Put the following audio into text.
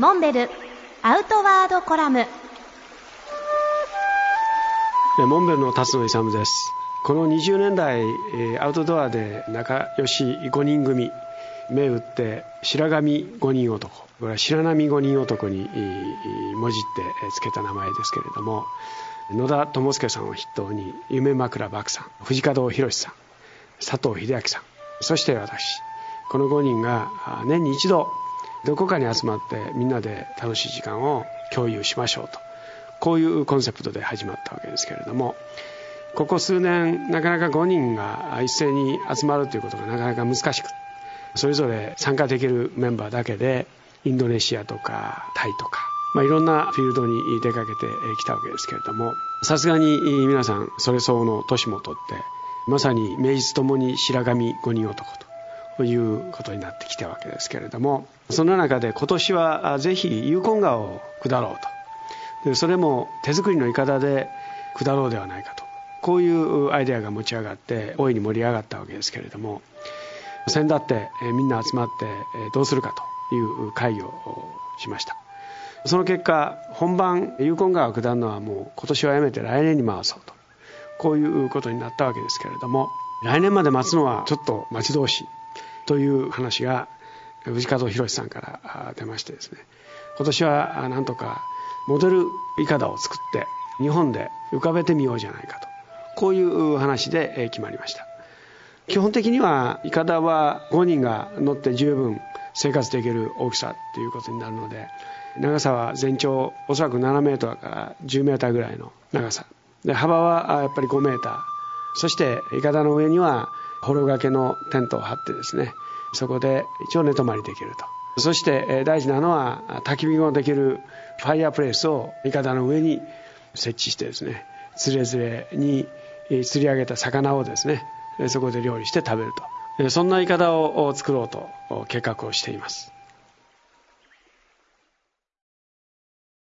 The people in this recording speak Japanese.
モンベルアウトワードコラム。モンベルの辰野勇です。この20年代アウトドアで仲良し5人組目打って白神5人男これは白波5人男にもじってつけた名前ですけれども野田智介さんを筆頭に夢枕漠さん藤門博さん佐藤秀明さんそして私この5人が年に一度どこかに集まってみんなで楽しい時間を共有しましょうと。こういうコンセプトで始まったわけですけれども。ここ数年なかなか5人が一斉に集まるということがなかなか難しく。それぞれ参加できるメンバーだけでインドネシアとかタイとか、まあ、いろんなフィールドに出かけてきたわけですけれども。さすがに皆さんそれ相応の年も取ってまさに名実ともに白神五人男と。いうことになってきたわけですけれどもその中で今年はぜひユーコン川を下ろうと。でそれも手作りのいかだで下ろうではないかと。こういうアイデアが持ち上がって大いに盛り上がったわけですけれども先だってみんな集まってどうするかという会議をしました。その結果本番ユーコン川を下るのはもう今年はやめて来年に回そうと。こういうことになったわけですけれども来年まで待つのはちょっと待ち遠しい。という話が藤門博さんから出ましてですね。今年はなんとかモデルいかだを作って日本で浮かべてみようじゃないかと。こういう話で決まりました。基本的にはいかだは5人が乗って十分生活できる大きさっていうことになるので長さは全長おそらく7メートルから10メーターぐらいの長さ。で幅はやっぱり5メーター。そしていかだの上には幌掛けのテントを張ってですねそこで一応寝泊まりできると。そして大事なのは焚き火もできるファイアプレイスをいかだの上に設置してですねつれづれに釣り上げた魚をですねそこで料理して食べると。そんないかだを作ろうと計画をしています。